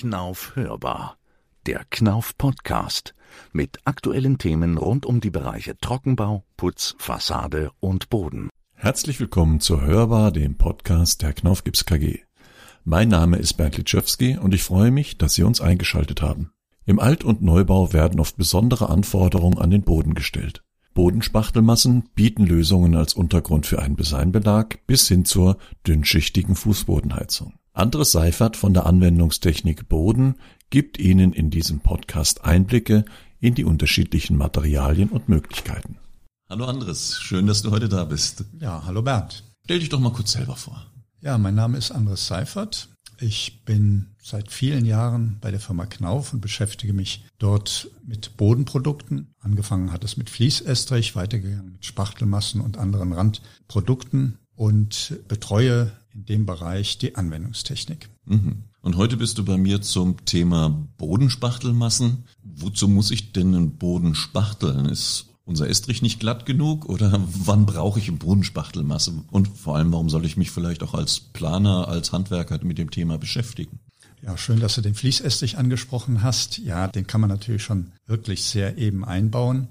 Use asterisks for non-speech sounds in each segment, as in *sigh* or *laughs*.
Knauf hörbar. Der Knauf Podcast mit aktuellen Themen rund um die Bereiche Trockenbau, Putz, Fassade und Boden. Herzlich willkommen zu Hörbar, dem Podcast der Knauf Gips KG. Mein Name ist Bernd Litschewski und ich freue mich, dass Sie uns eingeschaltet haben. Im Alt- und Neubau werden oft besondere Anforderungen an den Boden gestellt. Bodenspachtelmassen bieten Lösungen als Untergrund für einen Designbelag bis hin zur dünnschichtigen Fußbodenheizung. Andres Seifert von der Anwendungstechnik Boden gibt Ihnen in diesem Podcast Einblicke in die unterschiedlichen Materialien und Möglichkeiten. Hallo Andres, schön, dass du heute da bist. Ja, hallo Bernd. Stell dich doch mal kurz selber vor. Ja, mein Name ist Andres Seifert. Ich bin seit vielen Jahren bei der Firma Knauf und beschäftige mich dort mit Bodenprodukten. Angefangen hat es mit Fließestrich, weitergegangen mit Spachtelmassen und anderen Randprodukten und betreue in dem Bereich die Anwendungstechnik. Mhm. Und heute bist du bei mir zum Thema Bodenspachtelmassen. Wozu muss ich denn einen Boden spachteln? Ist unser Estrich nicht glatt genug oder *laughs* wann brauche ich eine Bodenspachtelmasse? Und vor allem, warum soll ich mich vielleicht auch als Planer, als Handwerker mit dem Thema beschäftigen? Ja, schön, dass du den Fließestrich angesprochen hast. Ja, den kann man natürlich schon wirklich sehr eben einbauen.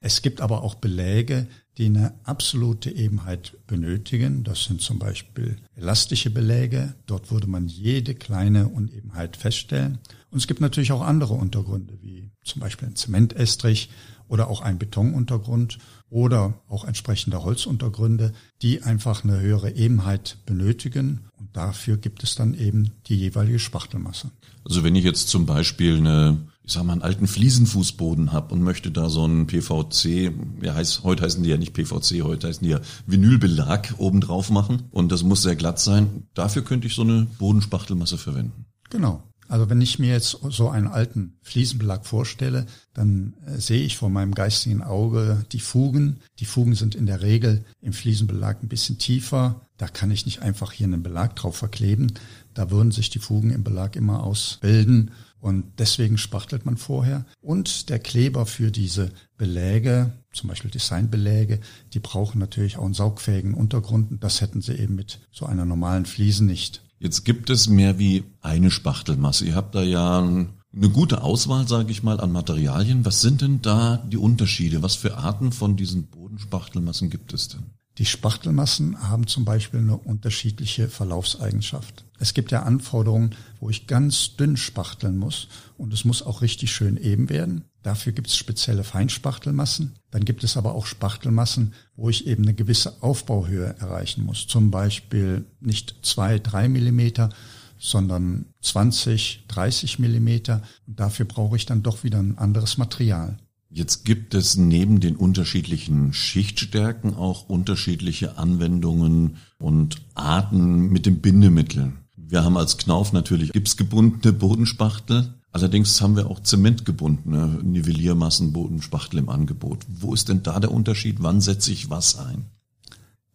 Es gibt aber auch Beläge, die eine absolute Ebenheit benötigen. Das sind zum Beispiel elastische Beläge. Dort würde man jede kleine Unebenheit feststellen. Und es gibt natürlich auch andere Untergründe, wie zum Beispiel ein Zementestrich oder auch ein Betonuntergrund oder auch entsprechende Holzuntergründe, die einfach eine höhere Ebenheit benötigen. Und dafür gibt es dann eben die jeweilige Spachtelmasse. Also wenn ich jetzt zum Beispiel eine, ich sag mal, einen alten Fliesenfußboden habe und möchte da so einen PVC, ja heißt, heute heißen die ja nicht PVC, heute heißen die ja Vinylbelag oben drauf machen und das muss sehr glatt sein. Dafür könnte ich so eine Bodenspachtelmasse verwenden. Genau. Also wenn ich mir jetzt so einen alten Fliesenbelag vorstelle, dann äh, sehe ich vor meinem geistigen Auge die Fugen. Die Fugen sind in der Regel im Fliesenbelag ein bisschen tiefer. Da kann ich nicht einfach hier einen Belag drauf verkleben. Da würden sich die Fugen im Belag immer ausbilden. Und deswegen spachtelt man vorher. Und der Kleber für diese Beläge, zum Beispiel Designbeläge, die brauchen natürlich auch einen saugfähigen Untergrund. Das hätten sie eben mit so einer normalen Fliesen nicht. Jetzt gibt es mehr wie eine Spachtelmasse. Ihr habt da ja eine gute Auswahl, sage ich mal, an Materialien. Was sind denn da die Unterschiede? Was für Arten von diesen Bodenspachtelmassen gibt es denn? Die Spachtelmassen haben zum Beispiel eine unterschiedliche Verlaufseigenschaft. Es gibt ja Anforderungen, wo ich ganz dünn spachteln muss und es muss auch richtig schön eben werden. Dafür gibt es spezielle Feinspachtelmassen. Dann gibt es aber auch Spachtelmassen, wo ich eben eine gewisse Aufbauhöhe erreichen muss. Zum Beispiel nicht zwei, drei Millimeter, sondern 20, 30 Millimeter. Und dafür brauche ich dann doch wieder ein anderes Material. Jetzt gibt es neben den unterschiedlichen Schichtstärken auch unterschiedliche Anwendungen und Arten mit dem Bindemittel. Wir haben als Knauf natürlich gipsgebundene Bodenspachtel. Allerdings haben wir auch zementgebundene Nivelliermassenbodenspachtel im Angebot. Wo ist denn da der Unterschied? Wann setze ich was ein?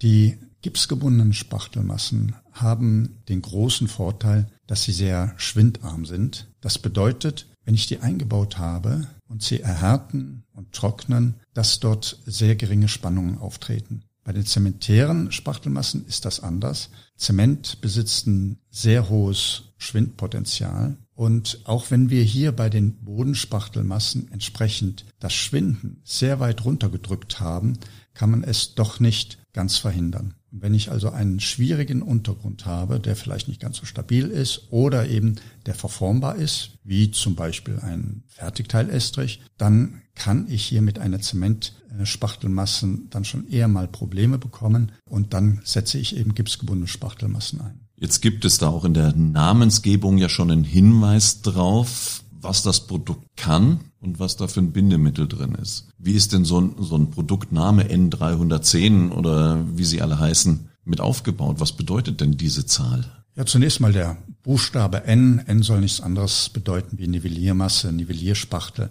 Die gipsgebundenen Spachtelmassen haben den großen Vorteil, dass sie sehr schwindarm sind. Das bedeutet, wenn ich die eingebaut habe und sie erhärten und trocknen, dass dort sehr geringe Spannungen auftreten. Bei den zementären Spachtelmassen ist das anders. Zement besitzt ein sehr hohes Schwindpotenzial. Und auch wenn wir hier bei den Bodenspachtelmassen entsprechend das Schwinden sehr weit runtergedrückt haben, kann man es doch nicht ganz verhindern. Wenn ich also einen schwierigen Untergrund habe, der vielleicht nicht ganz so stabil ist oder eben der verformbar ist, wie zum Beispiel ein Fertigteilestrich, dann kann ich hier mit einer Zementspachtelmassen dann schon eher mal Probleme bekommen und dann setze ich eben gipsgebundene Spachtelmassen ein. Jetzt gibt es da auch in der Namensgebung ja schon einen Hinweis drauf, was das Produkt kann und was da für ein Bindemittel drin ist. Wie ist denn so ein, so ein Produktname N310 oder wie sie alle heißen mit aufgebaut? Was bedeutet denn diese Zahl? Ja, zunächst mal der Buchstabe N. N soll nichts anderes bedeuten wie Nivelliermasse, Nivellierspachtel.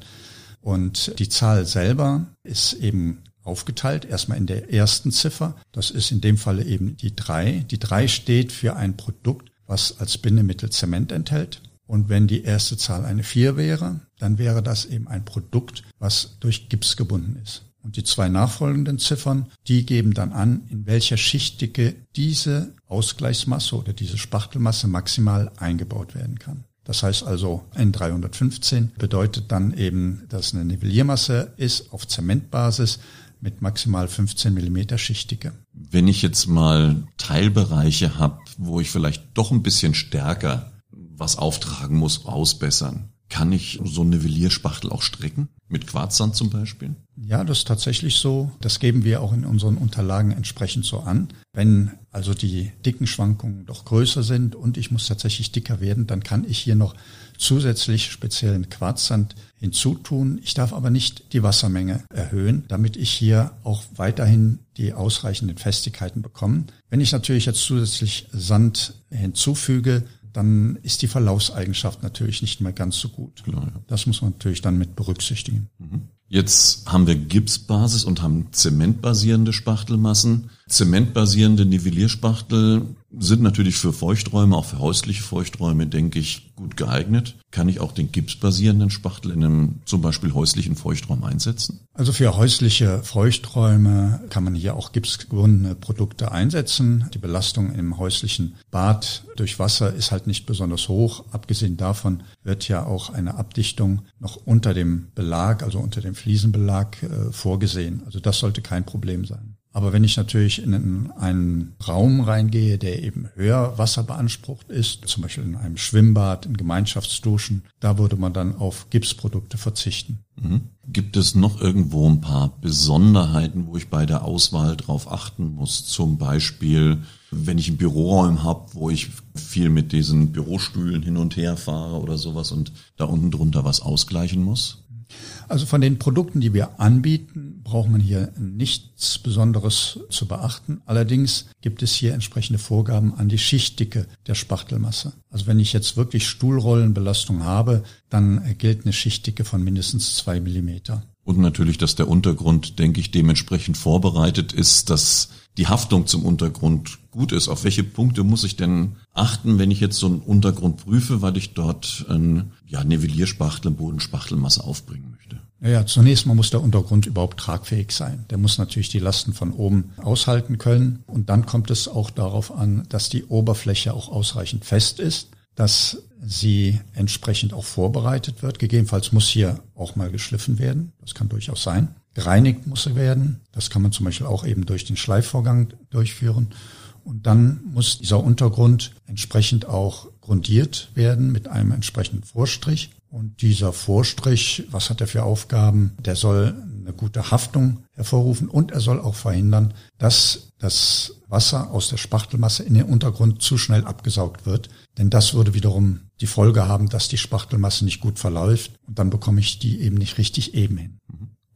Und die Zahl selber ist eben aufgeteilt. Erstmal in der ersten Ziffer. Das ist in dem Falle eben die drei. Die drei steht für ein Produkt, was als Bindemittel Zement enthält. Und wenn die erste Zahl eine 4 wäre, dann wäre das eben ein Produkt, was durch Gips gebunden ist. Und die zwei nachfolgenden Ziffern, die geben dann an, in welcher Schichtdicke diese Ausgleichsmasse oder diese Spachtelmasse maximal eingebaut werden kann. Das heißt also N315 bedeutet dann eben, dass eine Nivelliermasse ist auf Zementbasis mit maximal 15 Millimeter Schichtdicke. Wenn ich jetzt mal Teilbereiche habe, wo ich vielleicht doch ein bisschen stärker was auftragen muss, ausbessern, kann ich so eine Nivellierspachtel auch strecken? Mit Quarzsand zum Beispiel? Ja, das ist tatsächlich so. Das geben wir auch in unseren Unterlagen entsprechend so an. Wenn also die dicken Schwankungen doch größer sind und ich muss tatsächlich dicker werden, dann kann ich hier noch zusätzlich speziellen Quarzsand hinzutun. Ich darf aber nicht die Wassermenge erhöhen, damit ich hier auch weiterhin die ausreichenden Festigkeiten bekomme. Wenn ich natürlich jetzt zusätzlich Sand hinzufüge, dann ist die Verlaufseigenschaft natürlich nicht mehr ganz so gut. Klar, ja. Das muss man natürlich dann mit berücksichtigen. Mhm. Jetzt haben wir Gipsbasis und haben zementbasierende Spachtelmassen. Zementbasierende Nivellierspachtel sind natürlich für Feuchträume, auch für häusliche Feuchträume, denke ich, gut geeignet. Kann ich auch den gipsbasierenden Spachtel in einem zum Beispiel häuslichen Feuchtraum einsetzen? Also für häusliche Feuchträume kann man hier auch gipsgebundene Produkte einsetzen. Die Belastung im häuslichen Bad durch Wasser ist halt nicht besonders hoch. Abgesehen davon wird ja auch eine Abdichtung noch unter dem Belag, also unter dem Fliesenbelag äh, vorgesehen. Also das sollte kein Problem sein. Aber wenn ich natürlich in einen Raum reingehe, der eben höher Wasser beansprucht ist, zum Beispiel in einem Schwimmbad, in Gemeinschaftsduschen, da würde man dann auf Gipsprodukte verzichten. Mhm. Gibt es noch irgendwo ein paar Besonderheiten, wo ich bei der Auswahl drauf achten muss? Zum Beispiel, wenn ich einen Büroraum habe, wo ich viel mit diesen Bürostühlen hin und her fahre oder sowas und da unten drunter was ausgleichen muss? Also von den Produkten, die wir anbieten, braucht man hier nichts Besonderes zu beachten. Allerdings gibt es hier entsprechende Vorgaben an die Schichtdicke der Spachtelmasse. Also wenn ich jetzt wirklich Stuhlrollenbelastung habe, dann gilt eine Schichtdicke von mindestens zwei Millimeter. Und natürlich, dass der Untergrund, denke ich, dementsprechend vorbereitet ist, dass die Haftung zum Untergrund gut ist. Auf welche Punkte muss ich denn achten, wenn ich jetzt so einen Untergrund prüfe, weil ich dort ein ja, Nivellierspachtel, Bodenspachtelmasse aufbringen möchte? Naja, zunächst mal muss der Untergrund überhaupt tragfähig sein. Der muss natürlich die Lasten von oben aushalten können. Und dann kommt es auch darauf an, dass die Oberfläche auch ausreichend fest ist dass sie entsprechend auch vorbereitet wird. Gegebenenfalls muss hier auch mal geschliffen werden. Das kann durchaus sein. Gereinigt muss werden. Das kann man zum Beispiel auch eben durch den Schleifvorgang durchführen. Und dann muss dieser Untergrund entsprechend auch grundiert werden mit einem entsprechenden Vorstrich. Und dieser Vorstrich, was hat er für Aufgaben? Der soll eine gute Haftung hervorrufen und er soll auch verhindern, dass das Wasser aus der Spachtelmasse in den Untergrund zu schnell abgesaugt wird. Denn das würde wiederum die Folge haben, dass die Spachtelmasse nicht gut verläuft und dann bekomme ich die eben nicht richtig eben hin.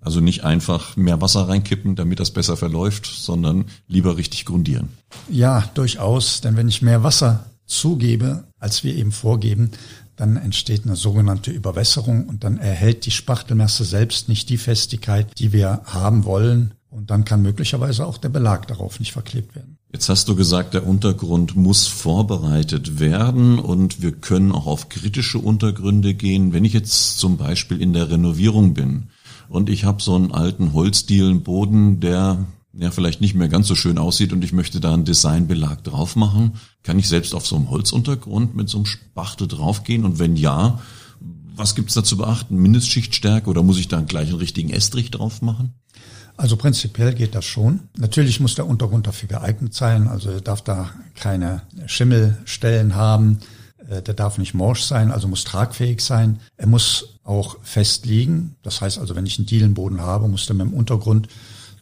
Also nicht einfach mehr Wasser reinkippen, damit das besser verläuft, sondern lieber richtig grundieren. Ja, durchaus. Denn wenn ich mehr Wasser zugebe, als wir eben vorgeben, dann entsteht eine sogenannte Überwässerung und dann erhält die Spachtelmasse selbst nicht die Festigkeit, die wir haben wollen. Und dann kann möglicherweise auch der Belag darauf nicht verklebt werden. Jetzt hast du gesagt, der Untergrund muss vorbereitet werden und wir können auch auf kritische Untergründe gehen. Wenn ich jetzt zum Beispiel in der Renovierung bin und ich habe so einen alten Holzdielenboden, der ja vielleicht nicht mehr ganz so schön aussieht und ich möchte da einen Designbelag drauf machen, kann ich selbst auf so einem Holzuntergrund mit so einem Spachtel draufgehen und wenn ja, was gibt's da zu beachten? Mindestschichtstärke oder muss ich da gleich einen richtigen Estrich drauf machen? Also prinzipiell geht das schon. Natürlich muss der Untergrund dafür geeignet sein. Also darf da keine Schimmelstellen haben. Äh, der darf nicht morsch sein, also muss tragfähig sein. Er muss auch fest liegen. Das heißt also, wenn ich einen Dielenboden habe, muss der mit dem Untergrund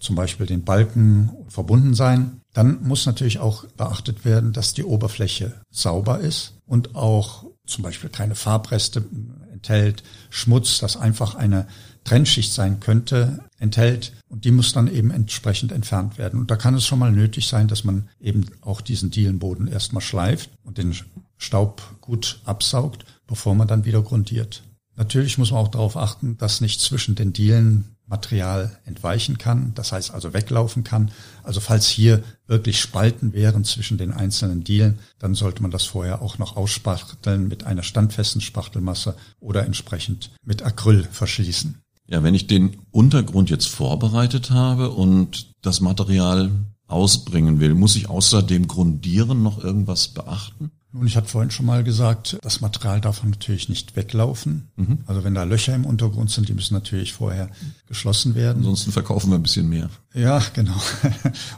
zum Beispiel den Balken verbunden sein. Dann muss natürlich auch beachtet werden, dass die Oberfläche sauber ist und auch zum Beispiel keine Farbreste enthält, Schmutz, das einfach eine Trennschicht sein könnte, enthält. Und die muss dann eben entsprechend entfernt werden. Und da kann es schon mal nötig sein, dass man eben auch diesen Dielenboden erstmal schleift und den Staub gut absaugt, bevor man dann wieder grundiert. Natürlich muss man auch darauf achten, dass nicht zwischen den Dielen Material entweichen kann, das heißt also weglaufen kann. Also falls hier wirklich Spalten wären zwischen den einzelnen Dielen, dann sollte man das vorher auch noch ausspachteln mit einer standfesten Spachtelmasse oder entsprechend mit Acryl verschließen. Ja, wenn ich den Untergrund jetzt vorbereitet habe und das Material ausbringen will, muss ich außer dem Grundieren noch irgendwas beachten? Nun, ich hatte vorhin schon mal gesagt, das Material darf natürlich nicht weglaufen. Mhm. Also wenn da Löcher im Untergrund sind, die müssen natürlich vorher geschlossen werden. Ansonsten verkaufen wir ein bisschen mehr. Ja, *laughs* genau.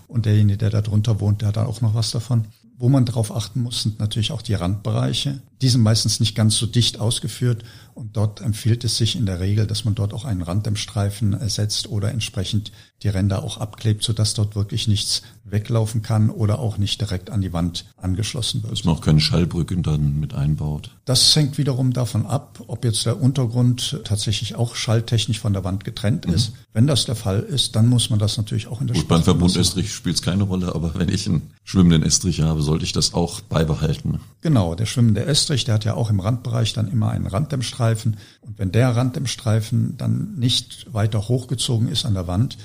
Und derjenige, der da drunter wohnt, der hat da auch noch was davon. Wo man darauf achten muss, sind natürlich auch die Randbereiche. Die sind meistens nicht ganz so dicht ausgeführt und dort empfiehlt es sich in der Regel, dass man dort auch einen Randdämmstreifen ersetzt oder entsprechend die Ränder auch abklebt, sodass dort wirklich nichts weglaufen kann oder auch nicht direkt an die Wand angeschlossen wird. Dass man auch keine Schallbrücken dann mit einbaut. Das hängt wiederum davon ab, ob jetzt der Untergrund tatsächlich auch schalltechnisch von der Wand getrennt mhm. ist. Wenn das der Fall ist, dann muss man das natürlich auch in der Gut, beim Verbundestrich spielt es keine Rolle, aber wenn ich einen schwimmenden Estrich habe, sollte ich das auch beibehalten. Genau, der schwimmende Estrich, der hat ja auch im Randbereich dann immer einen Randdämmstreifen. Und wenn der Randdämmstreifen dann nicht weiter hochgezogen ist an der Wand,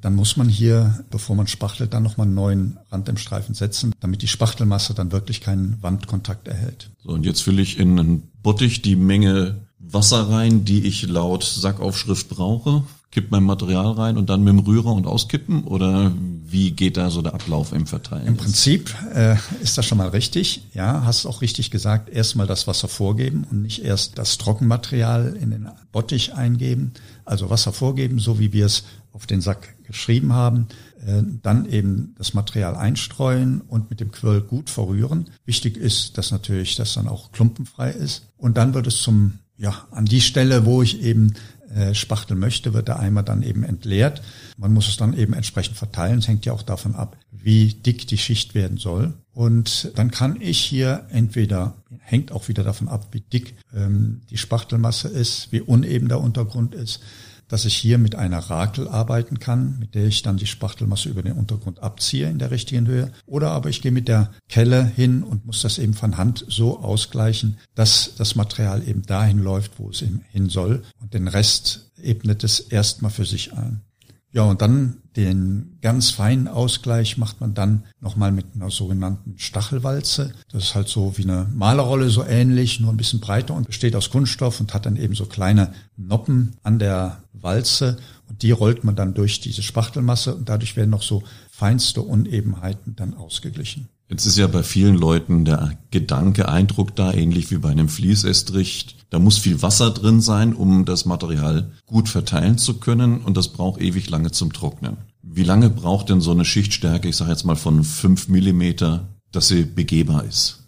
dann muss man hier, bevor man spachtelt, dann nochmal einen neuen Randdämmstreifen setzen, damit die Spachtelmasse dann wirklich keinen Wandkontakt erhält. So, und jetzt fülle ich in einen Bottich die Menge Wasser rein, die ich laut Sackaufschrift brauche kippt mein Material rein und dann mit dem Rührer und auskippen oder wie geht da so der Ablauf im Verteilen? Im Prinzip äh, ist das schon mal richtig. Ja, hast auch richtig gesagt, erstmal das Wasser vorgeben und nicht erst das Trockenmaterial in den Bottich eingeben. Also Wasser vorgeben, so wie wir es auf den Sack geschrieben haben. Äh, dann eben das Material einstreuen und mit dem Quirl gut verrühren. Wichtig ist, dass natürlich das dann auch klumpenfrei ist. Und dann wird es zum ja, an die Stelle, wo ich eben äh, spachteln möchte, wird der Eimer dann eben entleert. Man muss es dann eben entsprechend verteilen. Es hängt ja auch davon ab, wie dick die Schicht werden soll. Und dann kann ich hier entweder, hängt auch wieder davon ab, wie dick ähm, die Spachtelmasse ist, wie uneben der Untergrund ist, dass ich hier mit einer Rakel arbeiten kann, mit der ich dann die Spachtelmasse über den Untergrund abziehe in der richtigen Höhe. Oder aber ich gehe mit der Kelle hin und muss das eben von Hand so ausgleichen, dass das Material eben dahin läuft, wo es eben hin soll. Und den Rest ebnet es erstmal für sich ein. Ja, und dann den ganz feinen Ausgleich macht man dann nochmal mit einer sogenannten Stachelwalze. Das ist halt so wie eine Malerrolle so ähnlich, nur ein bisschen breiter und besteht aus Kunststoff und hat dann eben so kleine Noppen an der Walze und die rollt man dann durch diese Spachtelmasse und dadurch werden noch so feinste Unebenheiten dann ausgeglichen. Jetzt ist ja bei vielen Leuten der Gedanke, Eindruck da, ähnlich wie bei einem Fließestrich. Da muss viel Wasser drin sein, um das Material gut verteilen zu können und das braucht ewig lange zum Trocknen. Wie lange braucht denn so eine Schichtstärke, ich sage jetzt mal von fünf Millimeter, dass sie begehbar ist?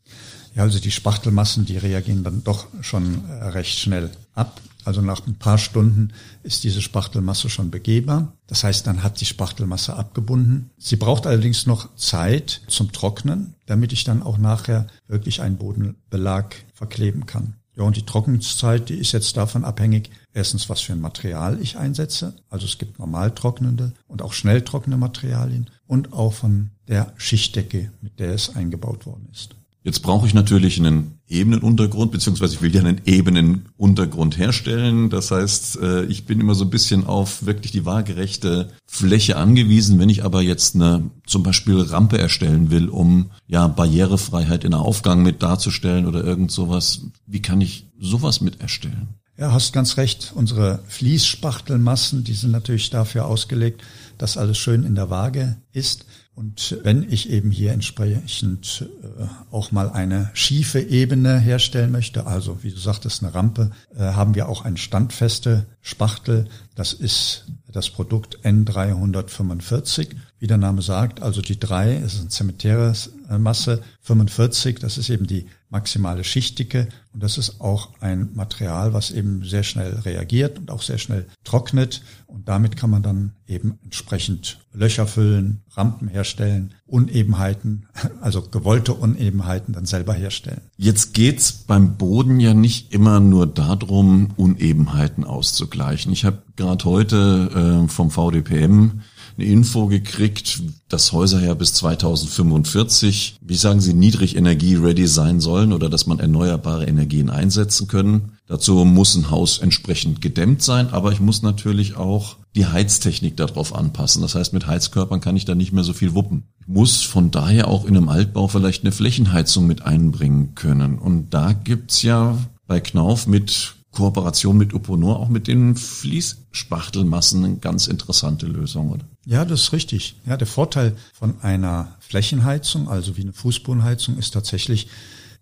Ja, also die Spachtelmassen, die reagieren dann doch schon äh, recht schnell ab. Also nach ein paar Stunden ist diese Spachtelmasse schon begehbar. Das heißt, dann hat die Spachtelmasse abgebunden. Sie braucht allerdings noch Zeit zum Trocknen, damit ich dann auch nachher wirklich einen Bodenbelag verkleben kann. Ja, und die Trocknungszeit, die ist jetzt davon abhängig, erstens, was für ein Material ich einsetze. Also es gibt normal trocknende und auch schnell trockene Materialien und auch von der Schichtdecke, mit der es eingebaut worden ist. Jetzt brauche ich natürlich einen ebenen Untergrund, beziehungsweise ich will ja einen ebenen Untergrund herstellen. Das heißt, äh, ich bin immer so ein bisschen auf wirklich die waagerechte Fläche angewiesen. Wenn ich aber jetzt eine zum Beispiel Rampe erstellen will, um ja Barrierefreiheit in der Aufgang mit darzustellen oder irgend sowas, wie kann ich sowas mit erstellen? Ja, hast ganz recht. Unsere Fließspachtelmassen, die sind natürlich dafür ausgelegt, dass alles schön in der Waage ist. Und wenn ich eben hier entsprechend äh, auch mal eine schiefe Ebene herstellen möchte, also wie du sagtest, eine Rampe, äh, haben wir auch eine standfeste Spachtel. Das ist das Produkt N345. Wie der Name sagt, also die drei ist eine zementäre Masse, 45, das ist eben die maximale Schichtdicke und das ist auch ein Material, was eben sehr schnell reagiert und auch sehr schnell trocknet und damit kann man dann eben entsprechend Löcher füllen, Rampen herstellen, Unebenheiten, *laughs* also gewollte Unebenheiten dann selber herstellen. Jetzt geht's beim Boden ja nicht immer nur darum, Unebenheiten auszugleichen. Ich habe gerade heute äh, vom VDPM eine Info gekriegt, dass Häuser ja bis 2045, wie sagen Sie, Niedrigenergie-ready sein sollen oder dass man erneuerbare Energien einsetzen können. Dazu muss ein Haus entsprechend gedämmt sein, aber ich muss natürlich auch die Heiztechnik darauf anpassen. Das heißt, mit Heizkörpern kann ich da nicht mehr so viel wuppen. Ich muss von daher auch in einem Altbau vielleicht eine Flächenheizung mit einbringen können. Und da gibt's ja bei Knauf mit Kooperation mit Uponor auch mit den Fließspachtelmassen eine ganz interessante Lösung, oder? Ja, das ist richtig. Ja, der Vorteil von einer Flächenheizung, also wie eine Fußbodenheizung, ist tatsächlich,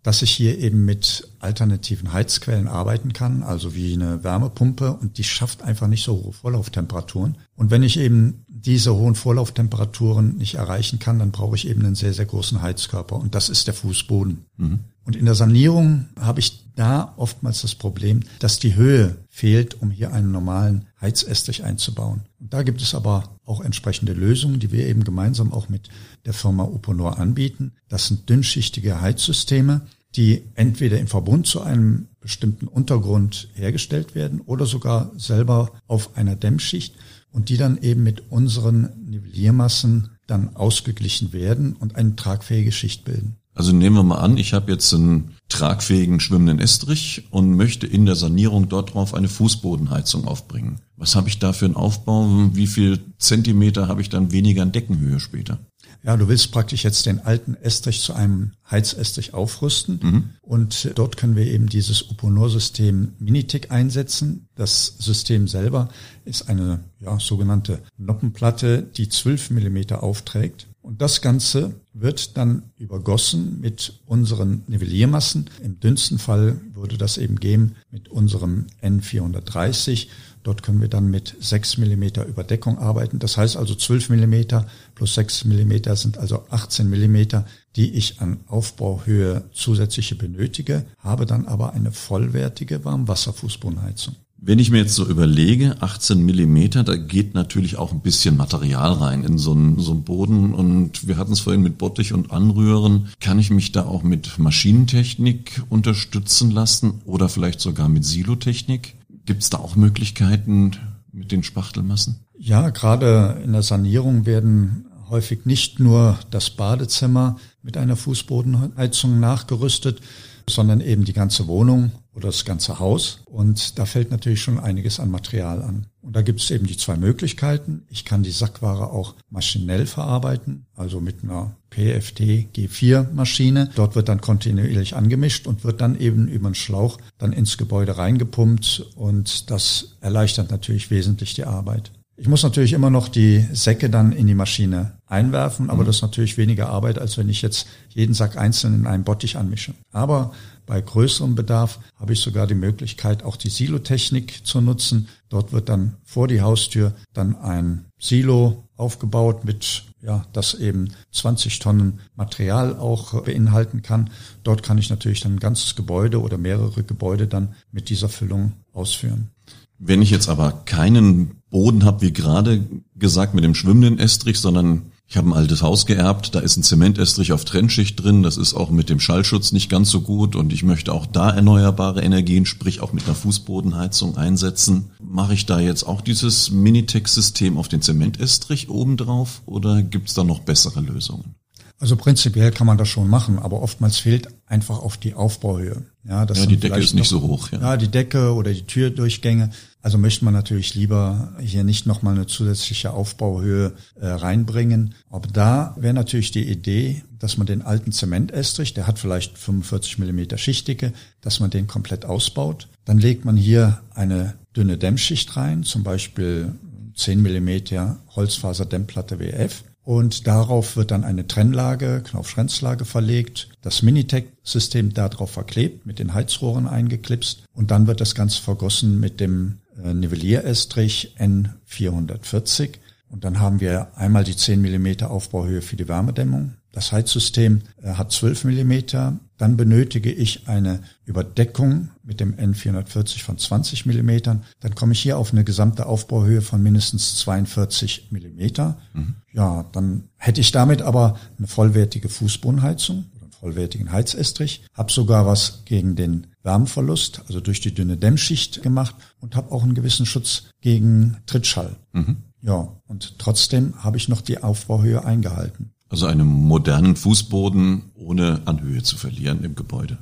dass ich hier eben mit alternativen Heizquellen arbeiten kann, also wie eine Wärmepumpe und die schafft einfach nicht so hohe Vorlauftemperaturen. Und wenn ich eben diese hohen Vorlauftemperaturen nicht erreichen kann, dann brauche ich eben einen sehr, sehr großen Heizkörper und das ist der Fußboden. Mhm. Und in der Sanierung habe ich da oftmals das Problem, dass die Höhe fehlt, um hier einen normalen Heizestrich einzubauen. Und da gibt es aber auch entsprechende Lösungen, die wir eben gemeinsam auch mit der Firma Uponor anbieten. Das sind dünnschichtige Heizsysteme, die entweder im Verbund zu einem bestimmten Untergrund hergestellt werden oder sogar selber auf einer Dämmschicht und die dann eben mit unseren Nivelliermassen dann ausgeglichen werden und eine tragfähige Schicht bilden. Also nehmen wir mal an, ich habe jetzt einen tragfähigen schwimmenden Estrich und möchte in der Sanierung dort drauf eine Fußbodenheizung aufbringen. Was habe ich da für einen Aufbau? Wie viel Zentimeter habe ich dann weniger an Deckenhöhe später? Ja, du willst praktisch jetzt den alten Estrich zu einem Heizestrich aufrüsten mhm. und dort können wir eben dieses Uponor-System Minitic einsetzen. Das System selber ist eine ja, sogenannte Noppenplatte, die 12 Millimeter aufträgt. Und das Ganze wird dann übergossen mit unseren Nivelliermassen. Im dünnsten Fall würde das eben gehen mit unserem N430 Dort können wir dann mit 6 Millimeter Überdeckung arbeiten. Das heißt also 12 Millimeter plus 6 Millimeter sind also 18 Millimeter, die ich an Aufbauhöhe zusätzliche benötige, habe dann aber eine vollwertige Warmwasserfußbodenheizung. Wenn ich mir jetzt so überlege, 18 Millimeter, da geht natürlich auch ein bisschen Material rein in so einen, so einen Boden. Und wir hatten es vorhin mit Bottich und Anrühren. Kann ich mich da auch mit Maschinentechnik unterstützen lassen oder vielleicht sogar mit Silotechnik? Gibt es da auch Möglichkeiten mit den Spachtelmassen? Ja, gerade in der Sanierung werden häufig nicht nur das Badezimmer mit einer Fußbodenheizung nachgerüstet, sondern eben die ganze Wohnung oder das ganze Haus. Und da fällt natürlich schon einiges an Material an. Und da gibt es eben die zwei Möglichkeiten. Ich kann die Sackware auch maschinell verarbeiten, also mit einer PFT G4 Maschine. Dort wird dann kontinuierlich angemischt und wird dann eben über einen Schlauch dann ins Gebäude reingepumpt und das erleichtert natürlich wesentlich die Arbeit. Ich muss natürlich immer noch die Säcke dann in die Maschine einwerfen, aber mhm. das ist natürlich weniger Arbeit, als wenn ich jetzt jeden Sack einzeln in einem Bottich anmische. Aber bei größerem Bedarf habe ich sogar die Möglichkeit, auch die Silotechnik zu nutzen. Dort wird dann vor die Haustür dann ein Silo aufgebaut mit, ja, das eben 20 Tonnen Material auch beinhalten kann. Dort kann ich natürlich dann ein ganzes Gebäude oder mehrere Gebäude dann mit dieser Füllung ausführen. Wenn ich jetzt aber keinen Boden habe, wie gerade gesagt, mit dem schwimmenden Estrich, sondern ich habe ein altes Haus geerbt, da ist ein Zementestrich auf Trennschicht drin, das ist auch mit dem Schallschutz nicht ganz so gut und ich möchte auch da erneuerbare Energien, sprich auch mit einer Fußbodenheizung einsetzen. Mache ich da jetzt auch dieses Minitex-System auf den Zementestrich obendrauf oder gibt es da noch bessere Lösungen? Also prinzipiell kann man das schon machen, aber oftmals fehlt einfach auf die Aufbauhöhe. Ja, das ja die Decke ist nicht noch, so hoch. Ja. ja, die Decke oder die Türdurchgänge. Also möchte man natürlich lieber hier nicht nochmal eine zusätzliche Aufbauhöhe äh, reinbringen. Aber da wäre natürlich die Idee, dass man den alten Zementestrich, der hat vielleicht 45 Millimeter Schichtdicke, dass man den komplett ausbaut. Dann legt man hier eine dünne Dämmschicht rein, zum Beispiel 10 Millimeter Holzfaserdämmplatte WF und darauf wird dann eine Trennlage, Knaufschränzlage verlegt, das Minitech-System darauf verklebt, mit den Heizrohren eingeklipst und dann wird das Ganze vergossen mit dem Nivellierestrich N440 und dann haben wir einmal die 10 Millimeter Aufbauhöhe für die Wärmedämmung. Das Heizsystem äh, hat 12 Millimeter. Dann benötige ich eine Überdeckung mit dem N440 von 20 Millimetern. Dann komme ich hier auf eine gesamte Aufbauhöhe von mindestens 42 Millimeter. Mhm. Ja, dann hätte ich damit aber eine vollwertige Fußbodenheizung oder einen vollwertigen Heizestrich, habe sogar was gegen den Wärmeverlust, also durch die dünne Dämmschicht gemacht und habe auch einen gewissen Schutz gegen Trittschall. Mhm. Ja, und trotzdem habe ich noch die Aufbauhöhe eingehalten. Also einen modernen Fußboden ohne Anhöhe zu verlieren im Gebäude.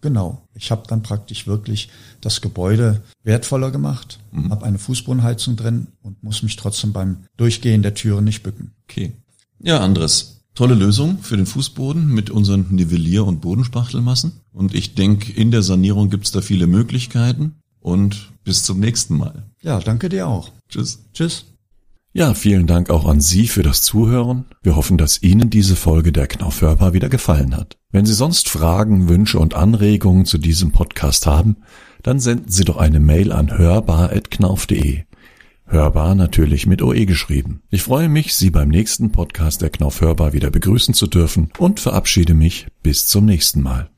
Genau. Ich habe dann praktisch wirklich das Gebäude wertvoller gemacht, mhm. habe eine Fußbodenheizung drin und muss mich trotzdem beim Durchgehen der Türen nicht bücken. Okay. Ja, Andres, tolle Lösung für den Fußboden mit unseren Nivellier- und Bodenspachtelmassen. Und ich denke, in der Sanierung gibt es da viele Möglichkeiten. Und bis zum nächsten Mal. Ja, danke dir auch. Tschüss. Tschüss. Ja, vielen Dank auch an Sie für das Zuhören. Wir hoffen, dass Ihnen diese Folge der Knauf hörbar wieder gefallen hat. Wenn Sie sonst Fragen, Wünsche und Anregungen zu diesem Podcast haben, dann senden Sie doch eine Mail an hörbar.knauf.de. Hörbar natürlich mit OE geschrieben. Ich freue mich, Sie beim nächsten Podcast der Knauf hörbar wieder begrüßen zu dürfen und verabschiede mich bis zum nächsten Mal.